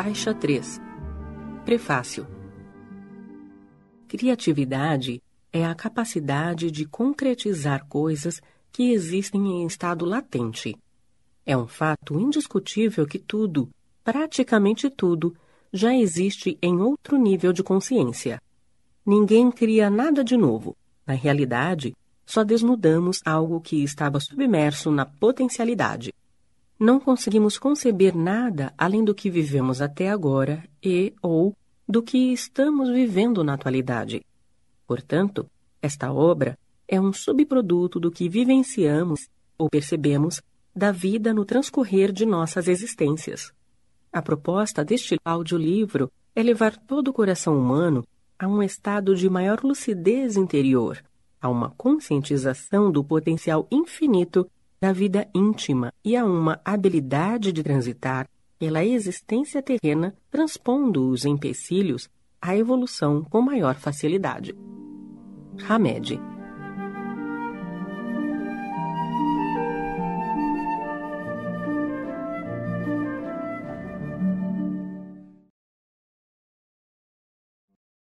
Faixa 3 Prefácio Criatividade é a capacidade de concretizar coisas que existem em estado latente. É um fato indiscutível que tudo, praticamente tudo, já existe em outro nível de consciência. Ninguém cria nada de novo. Na realidade, só desnudamos algo que estava submerso na potencialidade. Não conseguimos conceber nada além do que vivemos até agora e ou do que estamos vivendo na atualidade. Portanto, esta obra é um subproduto do que vivenciamos ou percebemos da vida no transcorrer de nossas existências. A proposta deste audiolivro é levar todo o coração humano a um estado de maior lucidez interior, a uma conscientização do potencial infinito da vida íntima e a uma habilidade de transitar pela existência terrena, transpondo os empecilhos à evolução com maior facilidade. Hamed